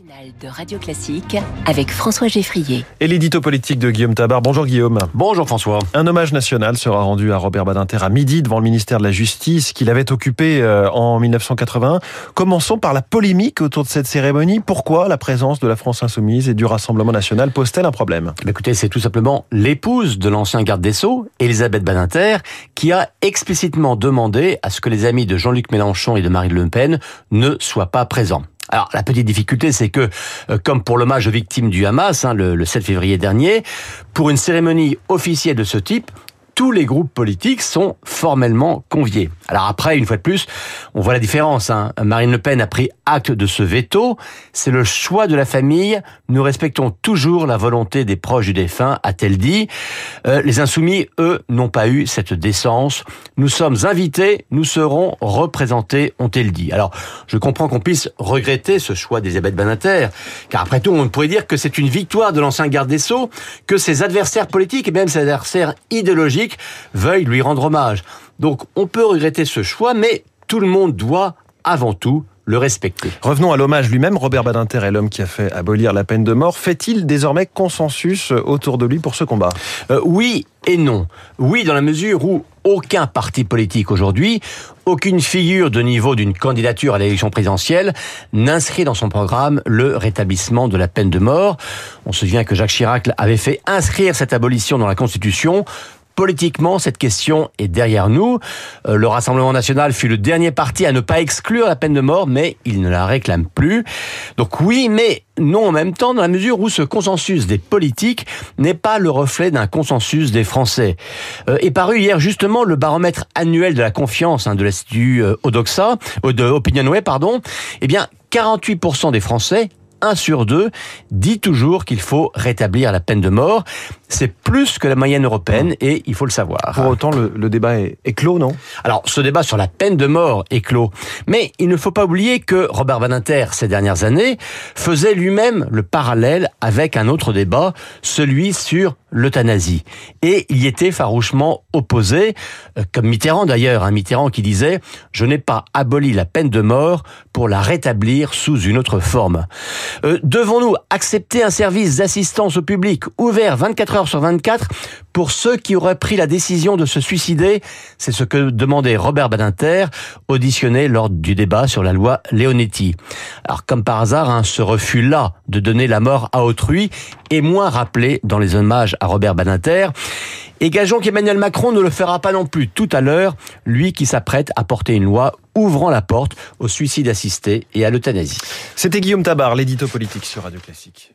matinale de Radio Classique avec François Geffrier. Et l'édito politique de Guillaume Tabar. Bonjour Guillaume. Bonjour François. Un hommage national sera rendu à Robert Badinter à midi devant le ministère de la Justice qu'il avait occupé euh, en 1981. Commençons par la polémique autour de cette cérémonie. Pourquoi la présence de la France Insoumise et du Rassemblement National pose-t-elle un problème? Écoutez, c'est tout simplement l'épouse de l'ancien garde des Sceaux, Elisabeth Badinter, qui a explicitement demandé à ce que les amis de Jean-Luc Mélenchon et de Marine Le Pen ne soient pas présents. Alors la petite difficulté, c'est que, euh, comme pour l'hommage aux victimes du Hamas, hein, le, le 7 février dernier, pour une cérémonie officielle de ce type, tous les groupes politiques sont formellement conviés. Alors après, une fois de plus, on voit la différence. Hein. Marine Le Pen a pris acte de ce veto. C'est le choix de la famille. Nous respectons toujours la volonté des proches du défunt, a-t-elle dit. Euh, les insoumis, eux, n'ont pas eu cette décence. Nous sommes invités, nous serons représentés, ont-elles dit. Alors, je comprends qu'on puisse regretter ce choix d'Elisabeth Badinter, car après tout, on pourrait dire que c'est une victoire de l'ancien garde des Sceaux, que ses adversaires politiques et même ses adversaires idéologiques veuille lui rendre hommage. Donc on peut regretter ce choix, mais tout le monde doit avant tout le respecter. Revenons à l'hommage lui-même. Robert Badinter est l'homme qui a fait abolir la peine de mort. Fait-il désormais consensus autour de lui pour ce combat? Euh, Oui et non. Oui, dans la mesure où aucun parti politique aujourd'hui, aucune figure de niveau d'une candidature à l'élection présidentielle n'inscrit dans son programme le rétablissement de la peine de mort. On se souvient que Jacques Chirac avait fait inscrire cette abolition dans la Constitution Politiquement, cette question est derrière nous. Euh, le Rassemblement national fut le dernier parti à ne pas exclure la peine de mort, mais il ne la réclame plus. Donc oui, mais non en même temps, dans la mesure où ce consensus des politiques n'est pas le reflet d'un consensus des Français. Euh, est paru hier justement le baromètre annuel de la confiance hein, de l'Institut euh, Odoxa, de Opinionway, pardon. Eh bien, 48% des Français un sur deux dit toujours qu'il faut rétablir la peine de mort. C'est plus que la moyenne européenne et il faut le savoir. Pour autant, le, le débat est, est, clos, non? Alors, ce débat sur la peine de mort est clos. Mais il ne faut pas oublier que Robert Badinter, ces dernières années, faisait lui-même le parallèle avec un autre débat, celui sur l'euthanasie. Et il y était farouchement opposé, euh, comme Mitterrand d'ailleurs, un Mitterrand qui disait « Je n'ai pas aboli la peine de mort pour la rétablir sous une autre forme ». Euh, devons-nous accepter un service d'assistance au public ouvert 24 heures sur 24 pour ceux qui auraient pris la décision de se suicider C'est ce que demandait Robert Badinter, auditionné lors du débat sur la loi Leonetti. Alors comme par hasard, hein, ce refus-là de donner la mort à autrui est moins rappelé dans les hommages à Robert Badinter. Et gageons qu'Emmanuel Macron ne le fera pas non plus tout à l'heure, lui qui s'apprête à porter une loi ouvrant la porte au suicide assisté et à l'euthanasie. C'était Guillaume Tabar, l'édito politique sur Radio Classique.